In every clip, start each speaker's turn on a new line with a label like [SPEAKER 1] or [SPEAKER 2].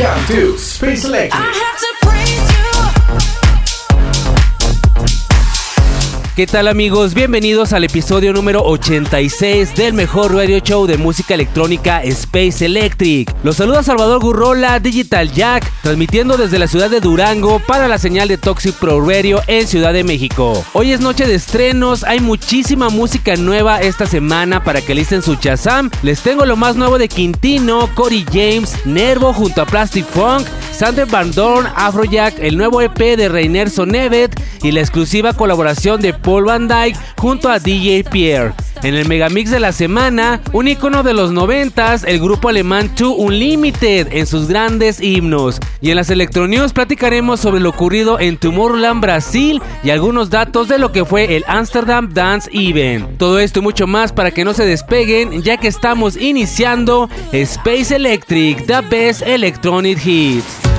[SPEAKER 1] Welcome to Space Electric.
[SPEAKER 2] ¿Qué tal amigos? Bienvenidos al episodio número 86 del mejor radio show de música electrónica Space Electric. Los saluda Salvador Gurrola, Digital Jack, transmitiendo desde la ciudad de Durango para la señal de Toxic Pro Radio en Ciudad de México. Hoy es noche de estrenos, hay muchísima música nueva esta semana para que listen su chazam. Les tengo lo más nuevo de Quintino, Cory James, Nervo junto a Plastic Funk, Sander Van Dorn, Afrojack, el nuevo EP de Reiner Sonevet y la exclusiva colaboración de Paul Van Dyke junto a DJ Pierre. En el megamix de la semana, un icono de los 90s, el grupo alemán 2 Unlimited en sus grandes himnos. Y en las Electronews platicaremos sobre lo ocurrido en Tomorrowland, Brasil y algunos datos de lo que fue el Amsterdam Dance Event. Todo esto y mucho más para que no se despeguen, ya que estamos iniciando Space Electric, The Best Electronic Hits.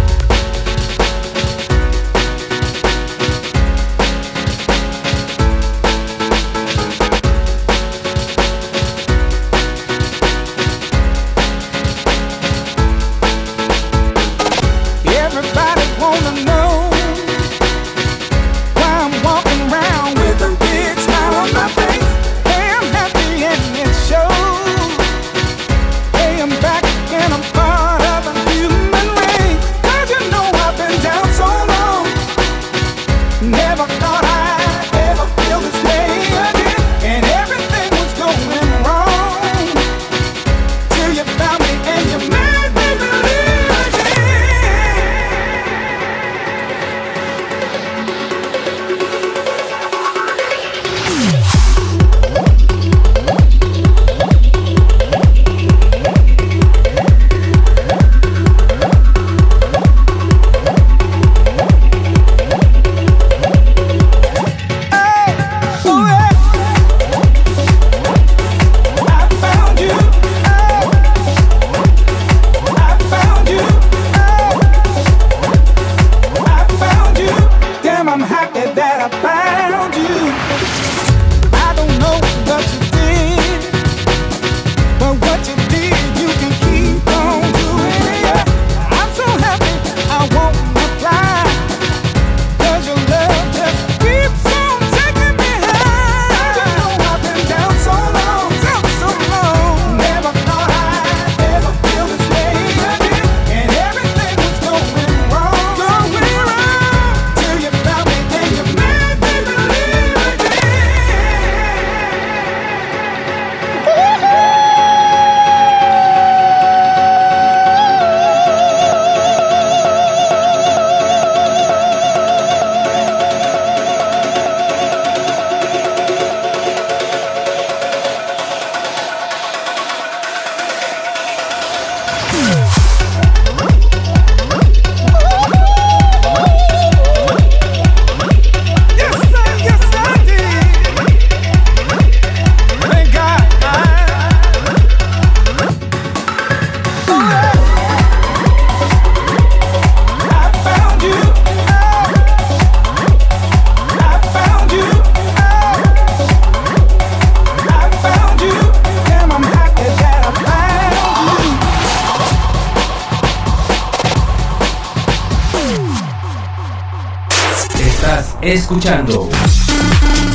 [SPEAKER 2] Escuchando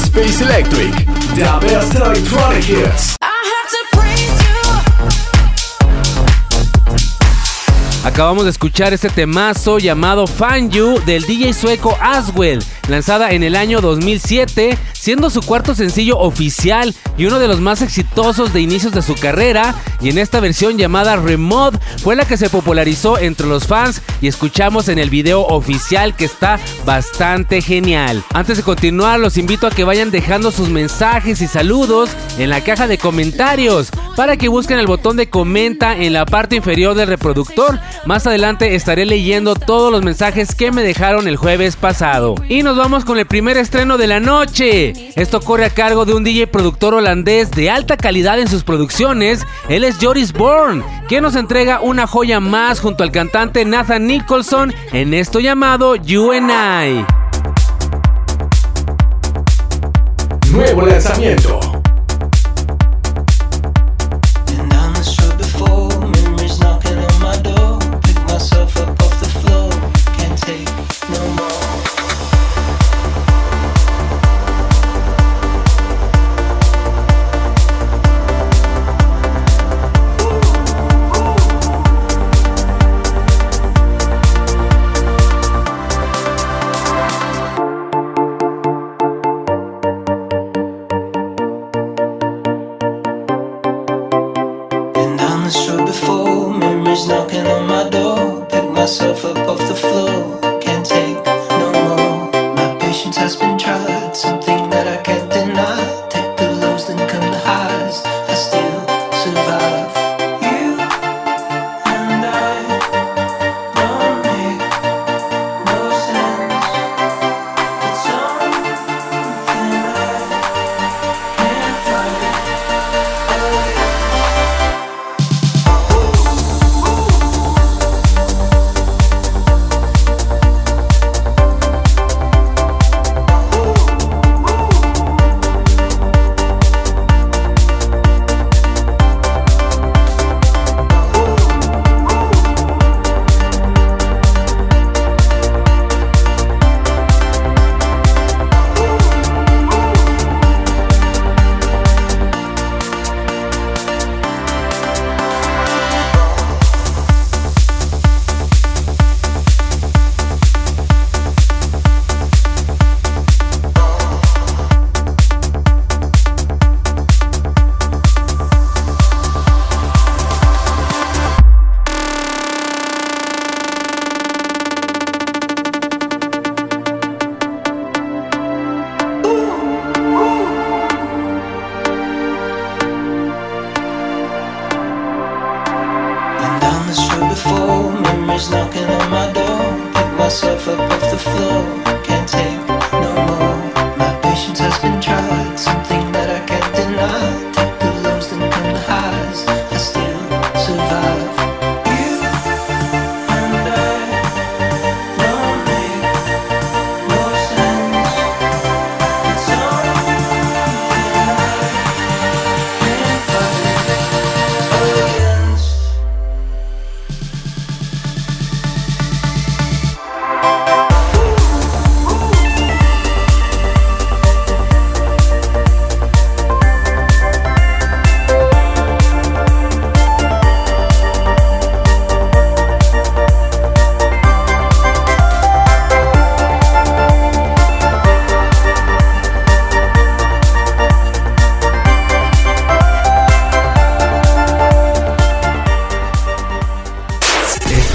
[SPEAKER 1] Space Electric, The Best Electronic Hits.
[SPEAKER 2] Acabamos de escuchar este temazo llamado Fan You del DJ sueco Aswell. lanzada en el año 2007, siendo su cuarto sencillo oficial y uno de los más exitosos de inicios de su carrera, y en esta versión llamada Remod fue la que se popularizó entre los fans y escuchamos en el video oficial que está bastante genial. Antes de continuar, los invito a que vayan dejando sus mensajes y saludos en la caja de comentarios para que busquen el botón de comenta en la parte inferior del reproductor. Más adelante estaré leyendo todos los mensajes que me dejaron el jueves pasado. Y nos vamos con el primer estreno de la noche. Esto corre a cargo de un DJ productor holandés de alta calidad en sus producciones. Él es Joris Bourne, que nos entrega una joya más junto al cantante Nathan Nicholson en esto llamado You and I.
[SPEAKER 3] Nuevo lanzamiento.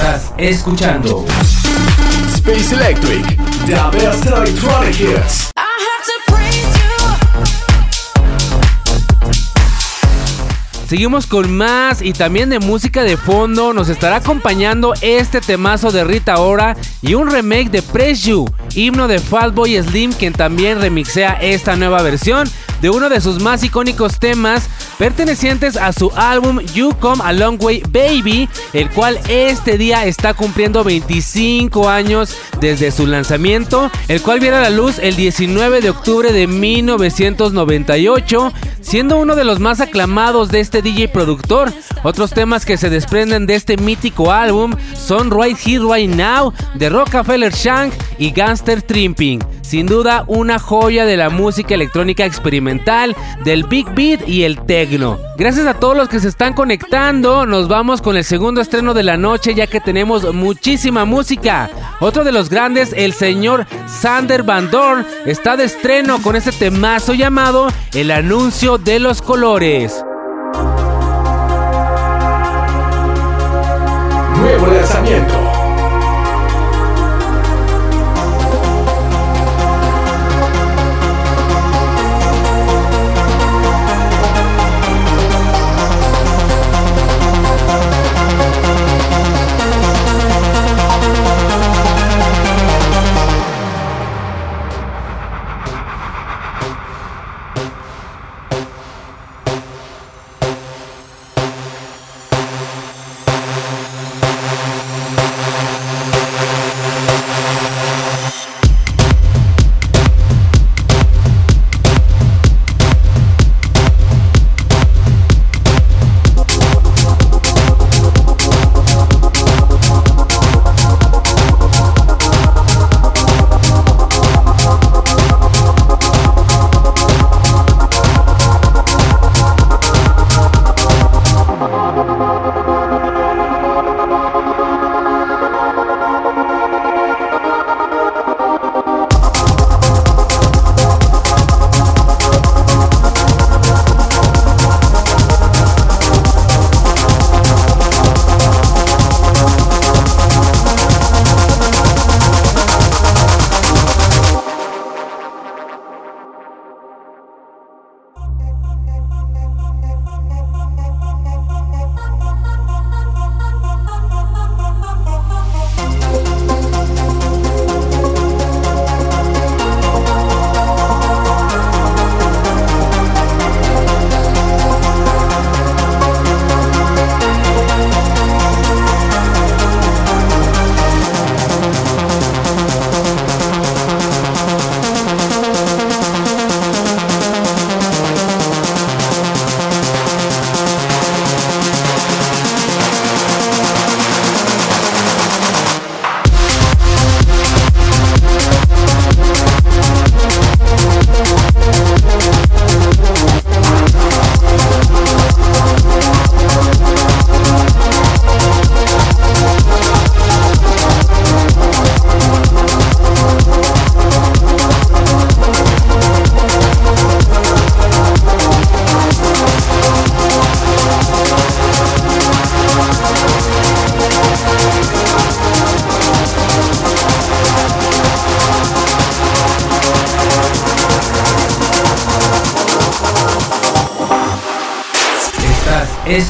[SPEAKER 2] Estás escuchando
[SPEAKER 3] Space Electric. The best electronic hits.
[SPEAKER 2] Seguimos con más y también de música de fondo. Nos estará acompañando este temazo de Rita Ora y un remake de Press You, himno de Fatboy Slim, quien también remixea esta nueva versión de uno de sus más icónicos temas pertenecientes a su álbum You Come a Long Way Baby, el cual este día está cumpliendo 25 años desde su lanzamiento, el cual viene a la luz el 19 de octubre de 1998, siendo uno de los más aclamados de este DJ productor, Otros temas que se desprenden de este mítico álbum son Right Here Right Now de Rockefeller Shank y Gangster Trimping. Sin duda una joya de la música electrónica experimental, del big beat y el techno. Gracias a todos los que se están conectando, nos vamos con el segundo estreno de la noche ya que tenemos muchísima música. Otro de los grandes, el señor Sander Van Dorn, está de estreno con este temazo llamado El anuncio de los colores.
[SPEAKER 1] Nuevo lanzamiento.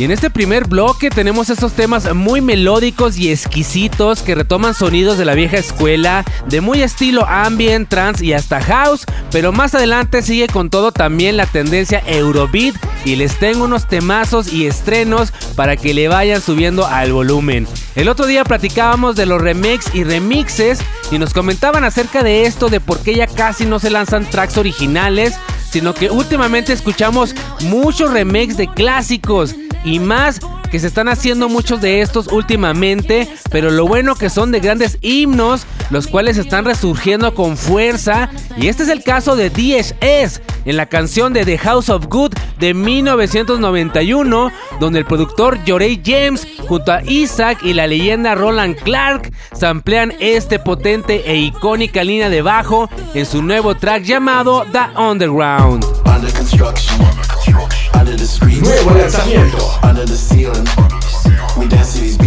[SPEAKER 2] Y en este primer bloque tenemos estos temas muy melódicos y exquisitos que retoman sonidos de la vieja escuela, de muy estilo ambient, trance y hasta house, pero más adelante sigue con todo también la tendencia Eurobeat y les tengo unos temazos y estrenos para que le vayan subiendo al volumen. El otro día platicábamos de los remakes y remixes y nos comentaban acerca de esto, de por qué ya casi no se lanzan tracks originales, sino que últimamente escuchamos muchos remakes de clásicos y más que se están haciendo muchos de estos últimamente, pero lo bueno que son de grandes himnos, los cuales están resurgiendo con fuerza, y este es el caso de DHS, en la canción de The House of Good de 1991, donde el productor Jorey James junto a Isaac y la leyenda Roland Clark samplean este potente e icónica línea de bajo en su nuevo track llamado The Underground.
[SPEAKER 1] Nuevo lanzamiento.
[SPEAKER 4] Under the ceiling. We dance to these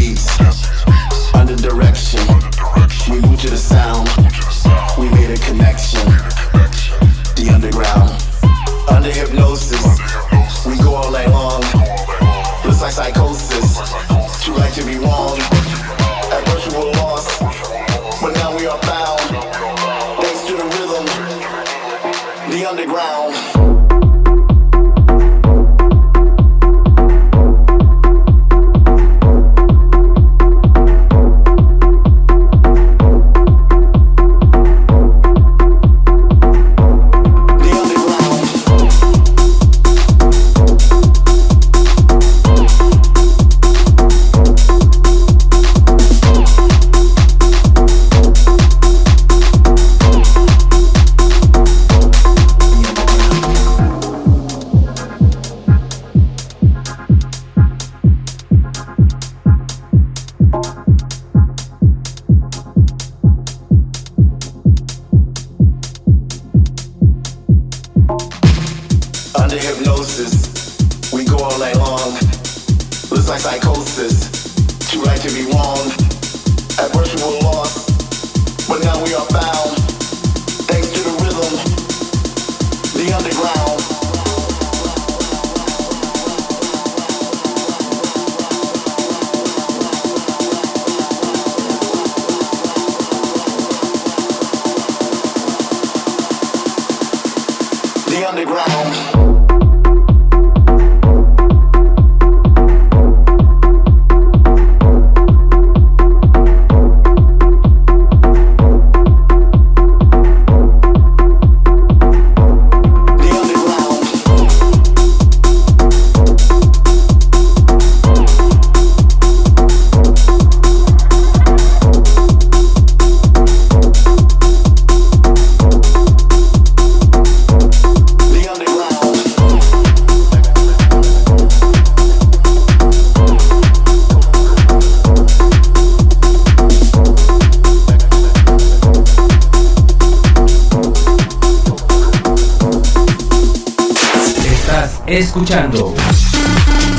[SPEAKER 2] escuchando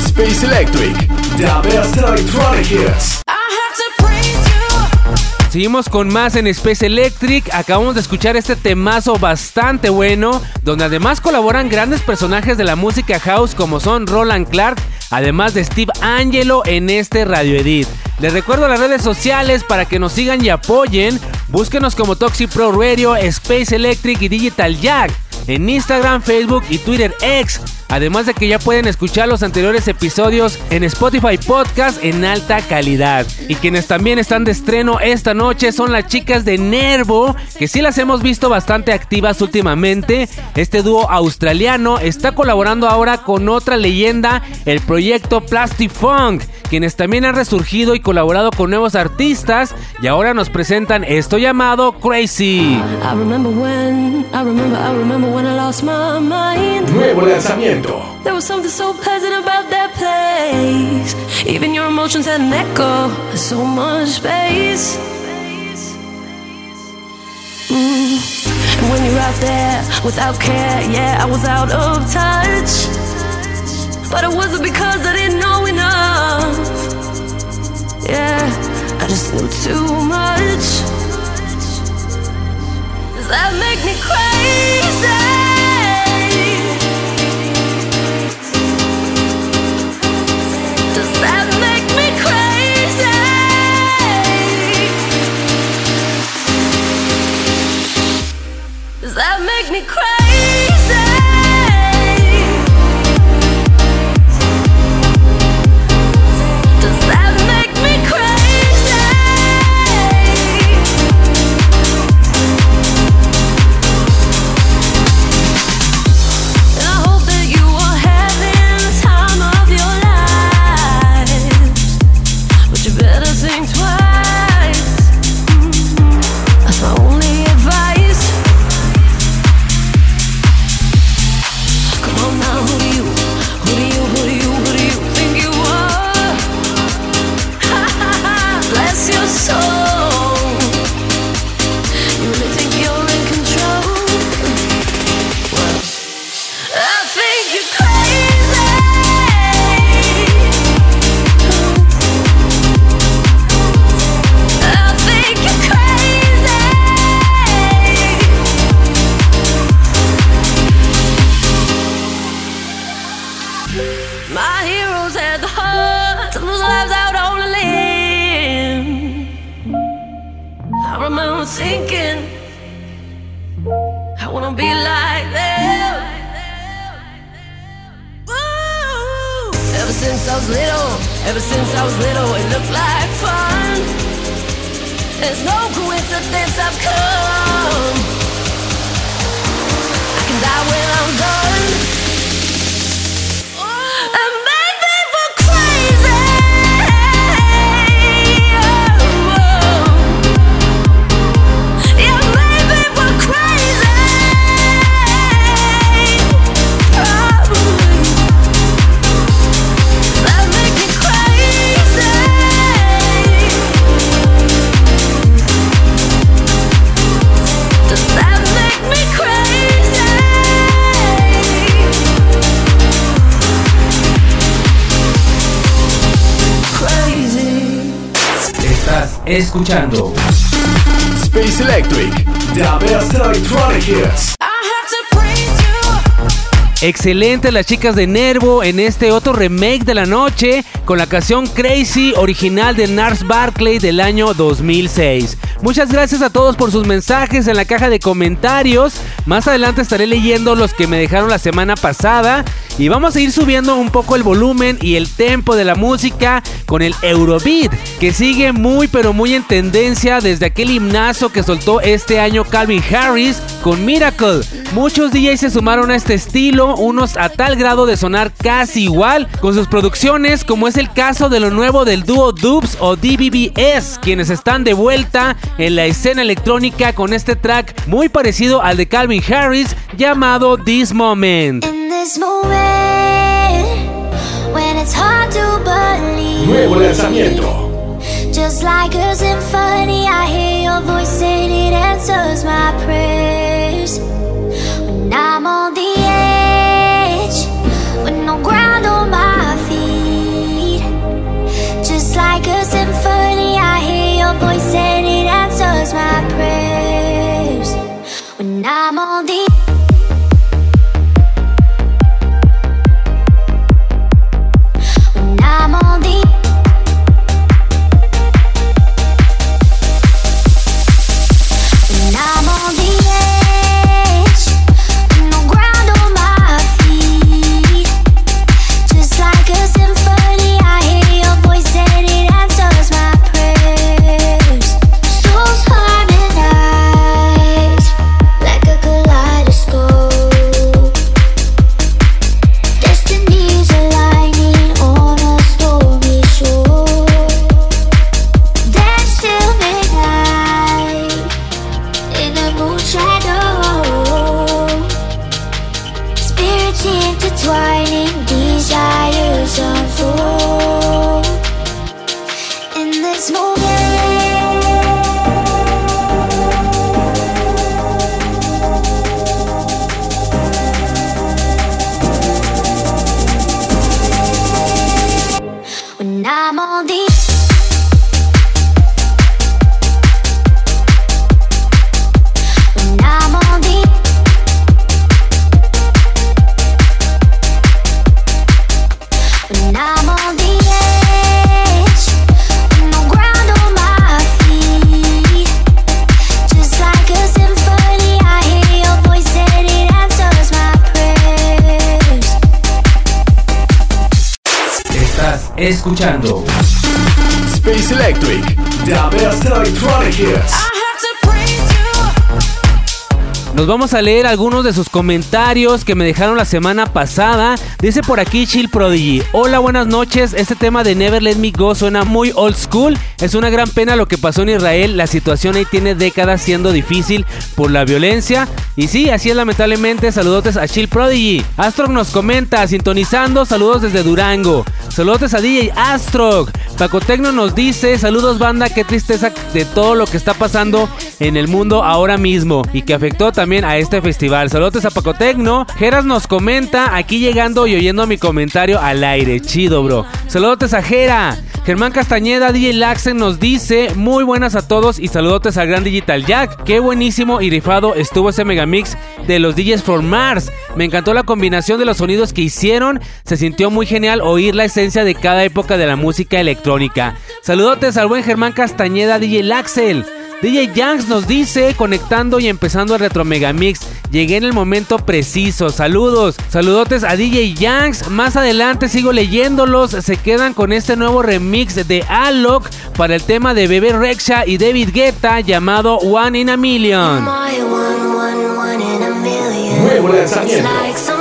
[SPEAKER 1] Space Electric, the best electronic hits.
[SPEAKER 2] Seguimos con más en Space Electric. Acabamos de escuchar este temazo bastante bueno, donde además colaboran grandes personajes de la música house como son Roland Clark, además de Steve Angelo en este Radio Edit. Les recuerdo las redes sociales para que nos sigan y apoyen. Búsquenos como Toxic Pro Radio, Space Electric y Digital Jack en Instagram, Facebook y Twitter X. Además de que ya pueden escuchar los anteriores episodios en Spotify Podcast en alta calidad. Y quienes también están de estreno esta noche son las chicas de Nervo, que sí las hemos visto bastante activas últimamente. Este dúo australiano está colaborando ahora con otra leyenda, el proyecto Plastic Funk, quienes también han resurgido y colaborado con nuevos artistas y ahora nos presentan esto llamado Crazy.
[SPEAKER 1] Nuevo lanzamiento.
[SPEAKER 5] There was something so pleasant about that place. Even your emotions had an echo, so much space. Mm. And when you're out there without care, yeah, I was out of touch. But it wasn't because I didn't know enough. Yeah, I just knew too much. Does that make me crazy? Cause that ever since I was little, it looked like fun. There's no coincidence I've come. I can die when I'm done.
[SPEAKER 2] Escuchando
[SPEAKER 1] Space Electric, the best electronic hits.
[SPEAKER 2] Excelente las chicas de Nervo en este otro remake de la noche con la canción Crazy original de Nars Barclay del año 2006. Muchas gracias a todos por sus mensajes en la caja de comentarios. Más adelante estaré leyendo los que me dejaron la semana pasada y vamos a ir subiendo un poco el volumen y el tempo de la música con el Eurobeat, que sigue muy pero muy en tendencia desde aquel himnazo que soltó este año Calvin Harris con Miracle. Muchos DJs se sumaron a este estilo, unos a tal grado de sonar casi igual con sus producciones, como es el caso de lo nuevo del dúo Dubs o DBBS, quienes están de vuelta en la escena electrónica con este track muy parecido al de Calvin Harris llamado This Moment.
[SPEAKER 1] Nuevo lanzamiento.
[SPEAKER 6] Just like a symphony, I hear your voice and it answers my prayers. When I'm on the edge, with no ground on my feet. Just like a symphony, I hear your voice and it answers my prayers. When I'm on the
[SPEAKER 2] escuchando
[SPEAKER 1] Space Electric, the best electronic hits.
[SPEAKER 2] Nos vamos a leer algunos de sus comentarios que me dejaron la semana pasada. Dice por aquí Chill Prodigy. Hola, buenas noches. Este tema de Never Let Me Go suena muy old school. Es una gran pena lo que pasó en Israel. La situación ahí tiene décadas siendo difícil por la violencia. Y sí, así es lamentablemente. Saludotes a Chill Prodigy. Astrog nos comenta, sintonizando. Saludos desde Durango. Saludos a DJ Astrog. Paco Tecno nos dice, saludos banda, qué tristeza de todo lo que está pasando en el mundo ahora mismo y que afectó también a este festival. Saludos a Paco Tecno. Geras nos comenta, aquí llegando y oyendo mi comentario al aire. Chido, bro. Saludos a Jera. Germán Castañeda, DJ Laxen nos dice, muy buenas a todos y saludotes al gran Digital Jack. Qué buenísimo y rifado estuvo ese megamix de los DJs from Mars. Me encantó la combinación de los sonidos que hicieron. Se sintió muy genial oír la esencia de cada época de la música electrónica. Saludotes al buen Germán Castañeda, DJ Laxel. DJ Yanks nos dice, conectando y empezando el Retro Megamix, llegué en el momento preciso. Saludos, saludotes a DJ Yanks. Más adelante sigo leyéndolos. Se quedan con este nuevo remix de Alok para el tema de Bebe Rexha y David Guetta llamado One in a Million.
[SPEAKER 6] My one, one, one in a million.
[SPEAKER 1] Nuevo lanzamiento.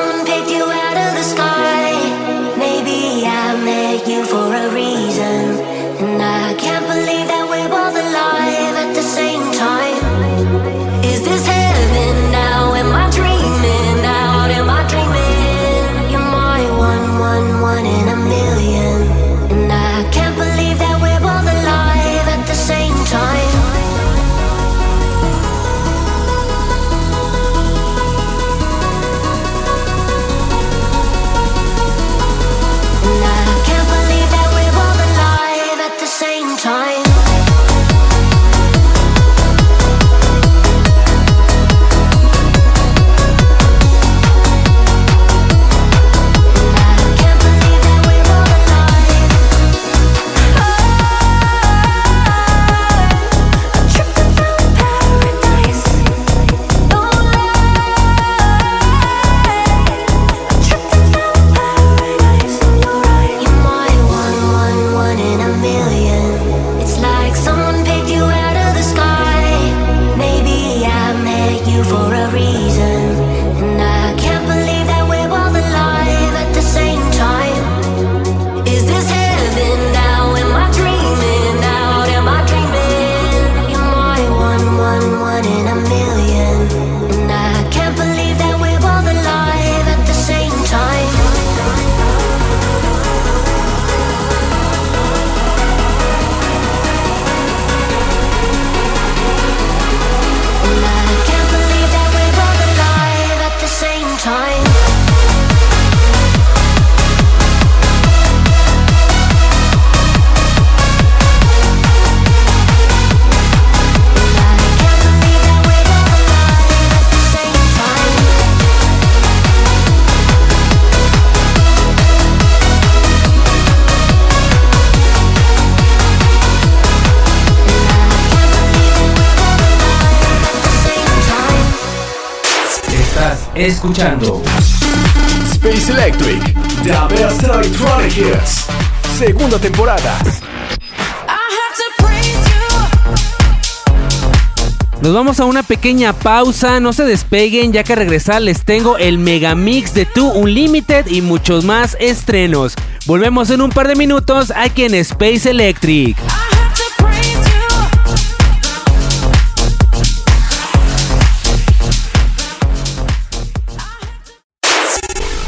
[SPEAKER 2] Escuchando
[SPEAKER 1] Space Electric, The Best Electronic Hits, segunda temporada.
[SPEAKER 2] Nos vamos a una pequeña pausa, no se despeguen ya que al regresar les tengo el Megamix de Two Unlimited y muchos más estrenos. Volvemos en un par de minutos aquí en Space Electric.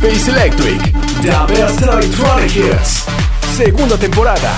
[SPEAKER 1] Space Electric, The Best Electronic Hits, segunda temporada.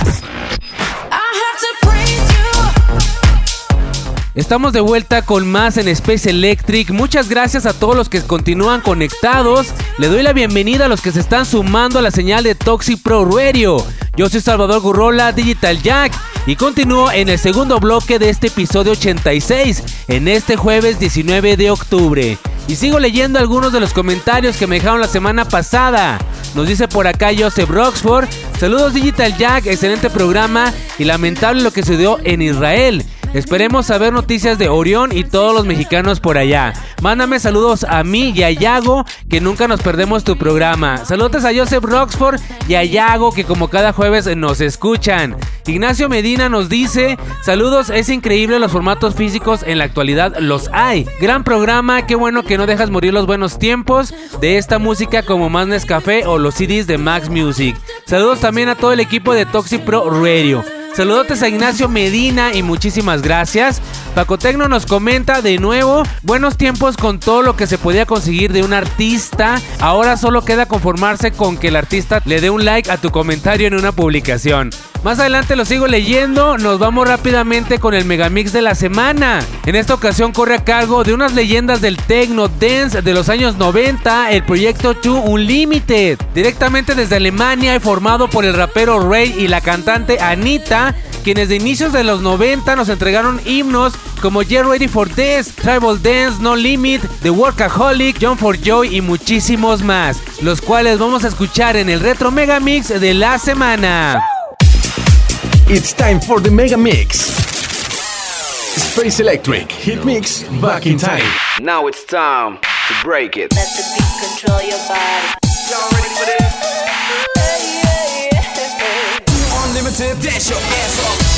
[SPEAKER 2] Estamos de vuelta con más en Space Electric. Muchas gracias a todos los que continúan conectados. Le doy la bienvenida a los que se están sumando a la señal de Toxic Pro Radio. Yo soy Salvador Gurrola, Digital Jack, y continúo en el segundo bloque de este episodio 86, en este jueves 19 de octubre. Y sigo leyendo algunos de los comentarios que me dejaron la semana pasada. Nos dice por acá Joseph Roxford. Saludos Digital Jack, excelente programa y lamentable lo que sucedió en Israel. Esperemos saber noticias de Orión y todos los mexicanos por allá. Mándame saludos a mí y a Yago, que nunca nos perdemos tu programa. Saludos a Joseph Roxford y a Yago, que como cada jueves nos escuchan. Ignacio Medina nos dice, saludos, es increíble los formatos físicos, en la actualidad los hay. Gran programa, qué bueno que no dejas morir los buenos tiempos de esta música como Más Nescafé o los CDs de Max Music. Saludos también a todo el equipo de Toxic Pro Radio. Saludos a Ignacio Medina y muchísimas gracias. Paco Tecno nos comenta de nuevo, buenos tiempos con todo lo que se podía conseguir de un artista. Ahora solo queda conformarse con que el artista le dé un like a tu comentario en una publicación. Más adelante lo sigo leyendo, nos vamos rápidamente con el megamix de la semana. En esta ocasión corre a cargo de unas leyendas del techno dance de los años 90, el proyecto 2 Unlimited, directamente desde Alemania y formado por el rapero Ray y la cantante Anita, quienes de inicios de los 90 nos entregaron himnos como Get Ready for This, Tribal Dance, No Limit, The Workaholic, John for Joy y muchísimos más, los cuales vamos a escuchar en el Retro Megamix de la semana.
[SPEAKER 1] It's time for the Mega Mix. Space Electric Hit Mix Back in Time.
[SPEAKER 7] Now it's time to break it.
[SPEAKER 8] Let the beat control your body.
[SPEAKER 7] Y'all ready for this?
[SPEAKER 8] Unlimited,
[SPEAKER 7] dash your ass off.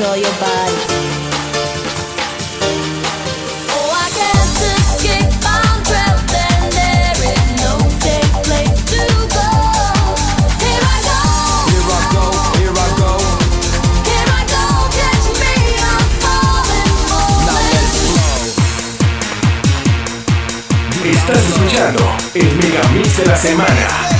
[SPEAKER 9] Let
[SPEAKER 10] it. flow.
[SPEAKER 11] Estás escuchando el Megamix de la semana.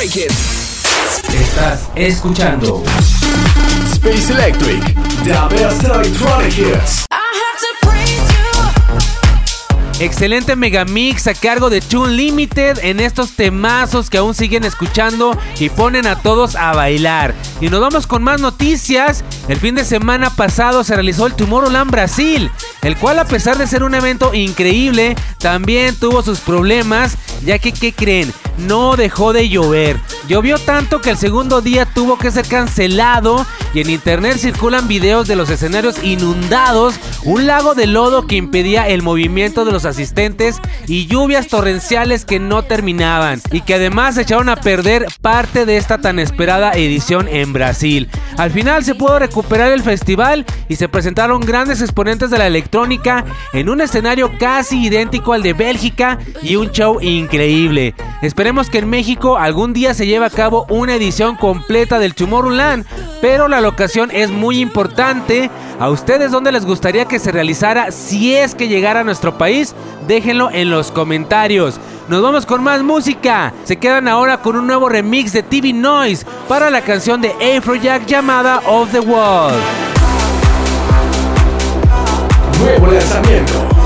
[SPEAKER 10] Break it.
[SPEAKER 2] Estás escuchando
[SPEAKER 11] Space Electric, the best electronic hits.
[SPEAKER 8] I have to praise you.
[SPEAKER 2] Excelente megamix a cargo de Tune Limited en estos temazos que aún siguen escuchando y ponen a todos a bailar. Y nos vamos con más noticias. El fin de semana pasado se realizó el Tomorrowland Brasil, el cual a pesar de ser un evento increíble, también tuvo sus problemas, ya que ¿qué creen? No dejó de llover. Llovió tanto que el segundo día tuvo que ser cancelado y en internet circulan videos de los escenarios inundados, un lago de lodo que impedía el movimiento de los asistentes y lluvias torrenciales que no terminaban y que además echaron a perder parte de esta tan esperada edición en Brasil. Al final se pudo recuperar el festival y se presentaron grandes exponentes de la electrónica en un escenario casi idéntico al de Bélgica y un show increíble. Esperemos que en México algún día se lleve a cabo una edición completa del Tomorrowland, pero la locación es muy importante. ¿A ustedes dónde les gustaría que se realizara si es que llegara a nuestro país? Déjenlo en los comentarios. Nos vamos con más música. Se quedan ahora con un nuevo remix de TV Noise para la canción de Afrojack llamada Off the Wall.
[SPEAKER 11] Nuevo lanzamiento.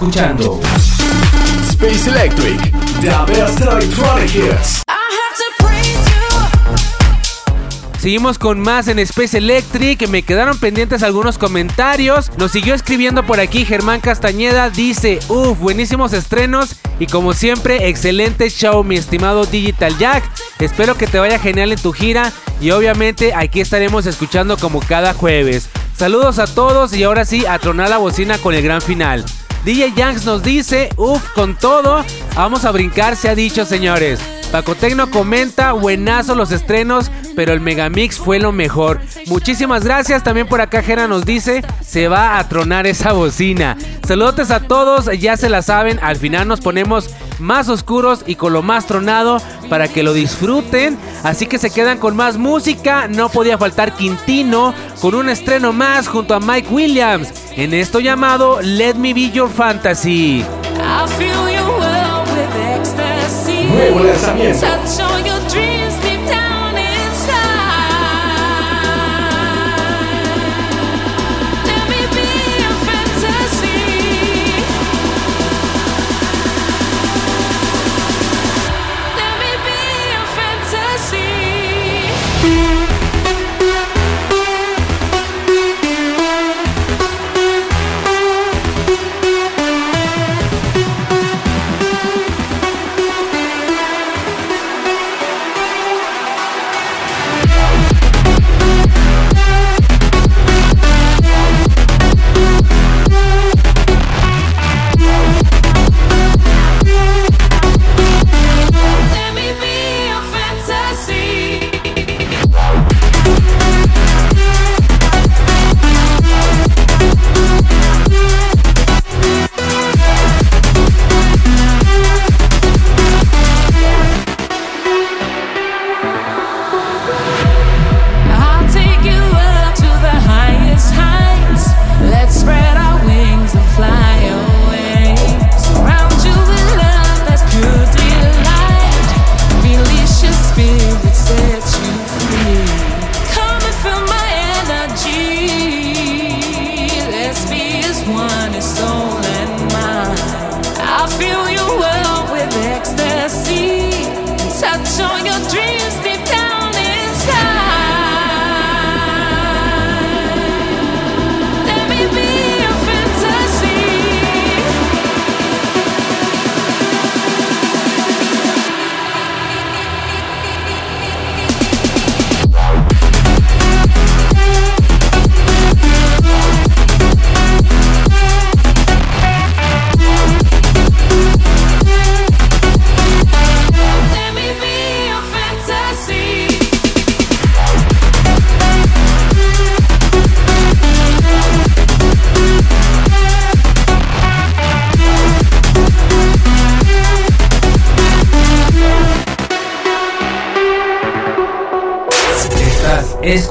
[SPEAKER 2] Escuchando
[SPEAKER 1] Space Electric, the best electronic hits.
[SPEAKER 2] Seguimos con más en Space Electric. Me quedaron pendientes algunos comentarios. Nos siguió escribiendo por aquí Germán Castañeda. Dice: Uf, buenísimos estrenos. Y como siempre, excelente show, mi estimado Digital Jack. Espero que te vaya genial en tu gira. Y obviamente aquí estaremos escuchando como cada jueves. Saludos a todos y ahora sí a tronar la bocina con el gran final. DJ Yanks nos dice, uff, con todo, vamos a brincar, se ha dicho señores. Paco Tecno comenta, buenazo los estrenos, pero el Megamix fue lo mejor. Muchísimas gracias, también por acá Jera nos dice, se va a tronar esa bocina. Saludos a todos, ya se la saben, al final nos ponemos más oscuros y con lo más tronado para que lo disfruten. Así que se quedan con más música, no podía faltar Quintino con un estreno más junto a Mike Williams en esto llamado Let Me Be Your Fantasy.
[SPEAKER 8] Ecstasy.
[SPEAKER 1] Nuevo lanzamiento.
[SPEAKER 8] Touch on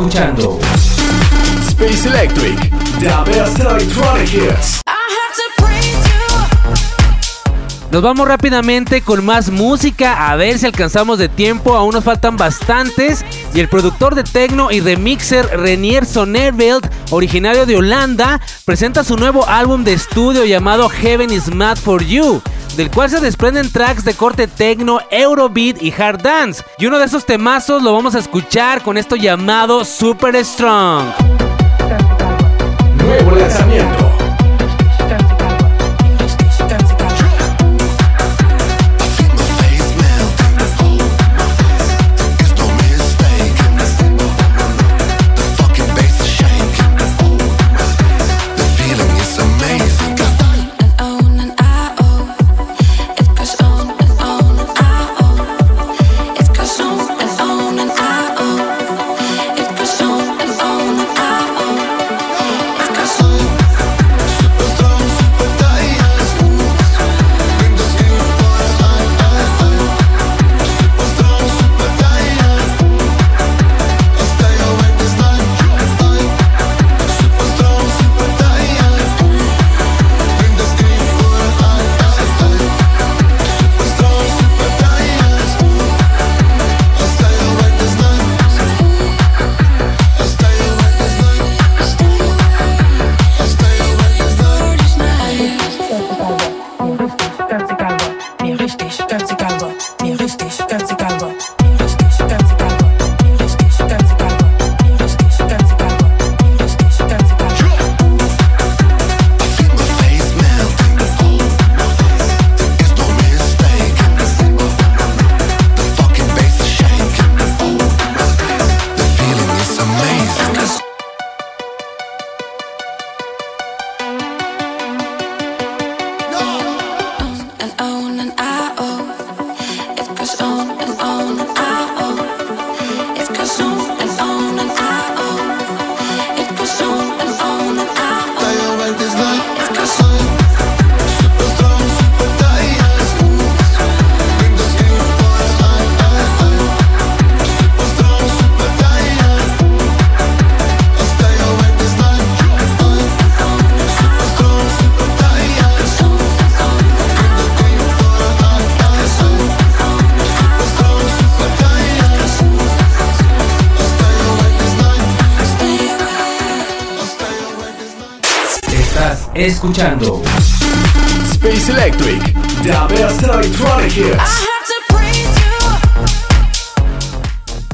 [SPEAKER 2] escuchando
[SPEAKER 1] Space Electric, the best electronic hits.
[SPEAKER 2] Nos vamos rápidamente con más música, a ver si alcanzamos de tiempo, aún nos faltan bastantes. Y el productor de techno y remixer Renier Sonnerveld, originario de Holanda, presenta su nuevo álbum de estudio llamado Heaven is Mad for You, del cual se desprenden tracks de corte techno, eurobeat y hard dance. Y uno de esos temazos lo vamos a escuchar con esto llamado Super Strong.
[SPEAKER 1] Nuevo lanzamiento.
[SPEAKER 2] Escuchando
[SPEAKER 12] Space Electric, the best electronic hits.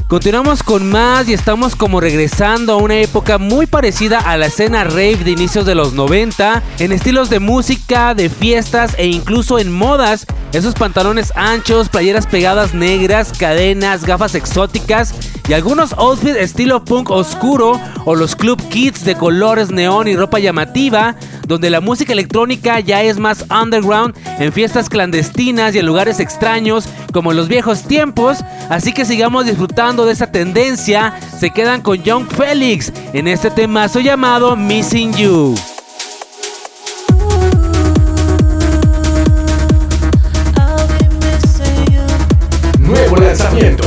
[SPEAKER 2] Continuamos con más y estamos como regresando a una época muy parecida a la escena rave de inicios de los 90, en estilos de música, de fiestas e incluso en modas. Esos pantalones anchos, playeras pegadas negras, cadenas, gafas exóticas y algunos outfits estilo punk oscuro o los club kits de colores neón y ropa llamativa, donde la música electrónica ya es más underground en fiestas clandestinas y en lugares extraños como en los viejos tiempos. Así que sigamos disfrutando de esa tendencia. Se quedan con Young Felix en este temazo llamado Missing You.
[SPEAKER 12] Nuevo lanzamiento.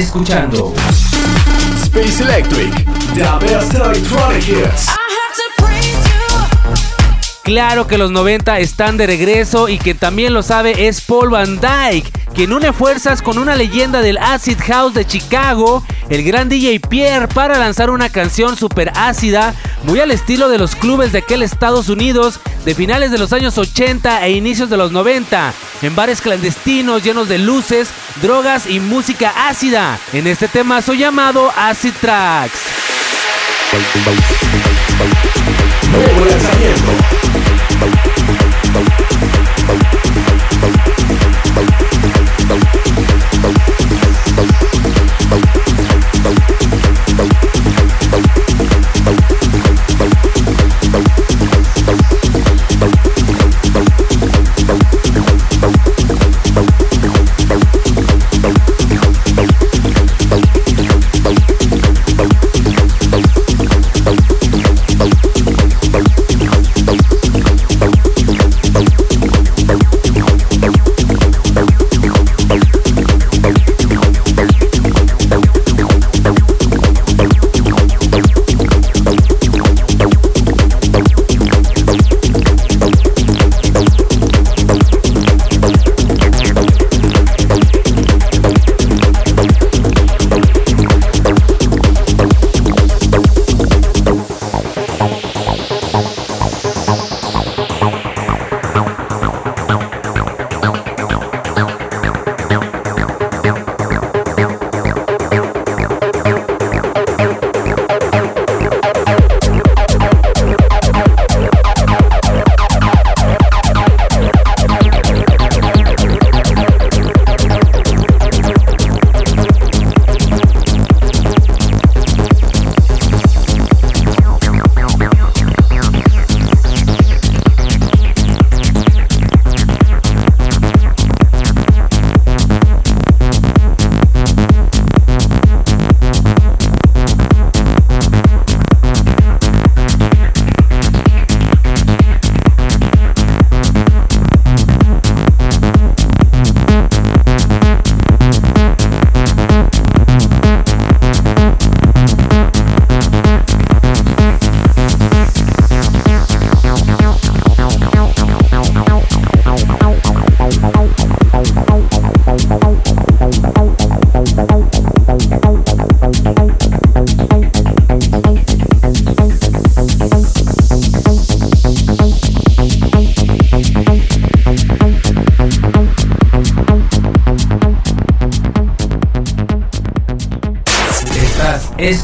[SPEAKER 2] Escuchando
[SPEAKER 12] Space Electric, the best electronic hits.
[SPEAKER 2] Claro que los 90 están de regreso y que también lo sabe es Paul Van Dyke, quien une fuerzas con una leyenda del Acid House de Chicago, el gran DJ Pierre, para lanzar una canción super ácida, muy al estilo de los clubes de aquel Estados Unidos de finales de los años 80 e inicios de los 90, en bares clandestinos llenos de luces, drogas y música ácida, en este temazo llamado Acid Tracks.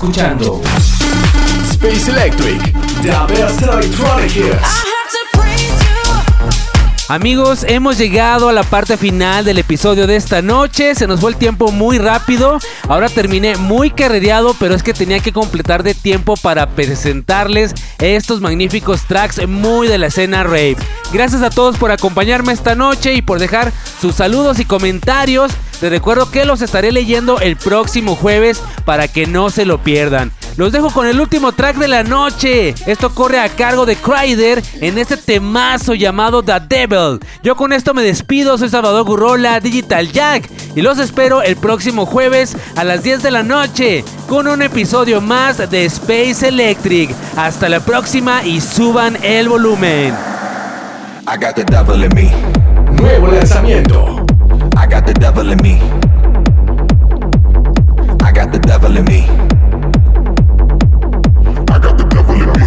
[SPEAKER 2] Escuchando
[SPEAKER 1] Space Electric, the best electronic hits.
[SPEAKER 2] Amigos, hemos llegado a la parte final del episodio de esta noche. Se nos fue el tiempo muy rápido. Ahora terminé muy carrereado, pero es que tenía que completar de tiempo para presentarles estos magníficos tracks muy de la escena rave. Gracias a todos por acompañarme esta noche y por dejar sus saludos y comentarios. Les recuerdo que los estaré leyendo el próximo jueves para que no se lo pierdan. Los dejo con el último track de la noche. Esto corre a cargo de Kryder en este temazo llamado The Devil. Yo con esto me despido. Soy Salvador Gurrola, Digital Jack. Y los espero el próximo jueves a las 10 de la noche con un episodio más de Space Electric. Hasta la próxima y suban el volumen.
[SPEAKER 1] Nuevo lanzamiento.
[SPEAKER 4] I got the devil in me. I got the devil in me. I got the devil in me.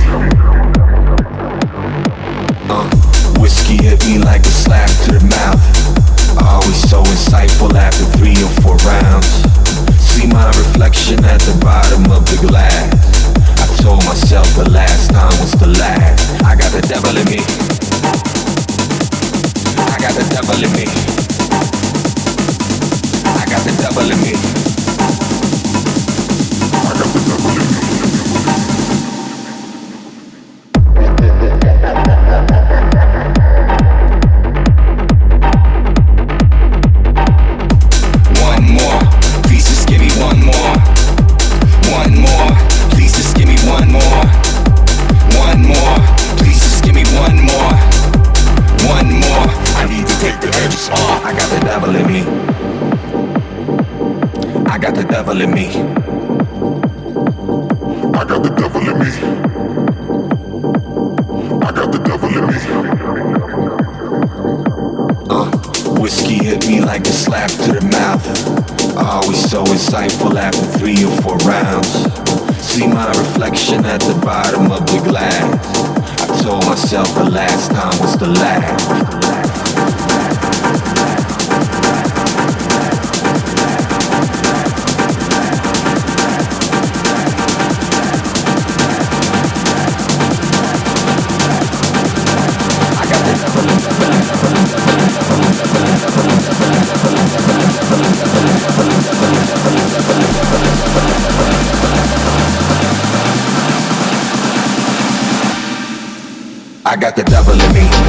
[SPEAKER 4] Uh, whiskey hit me like a slap to the mouth. Always so insightful after three or four rounds. See my reflection at the bottom of the glass. I told myself the last time was the last. I got the devil in me. I got the devil in me. Got the devil in me. Last time was the last. I got the devil in me.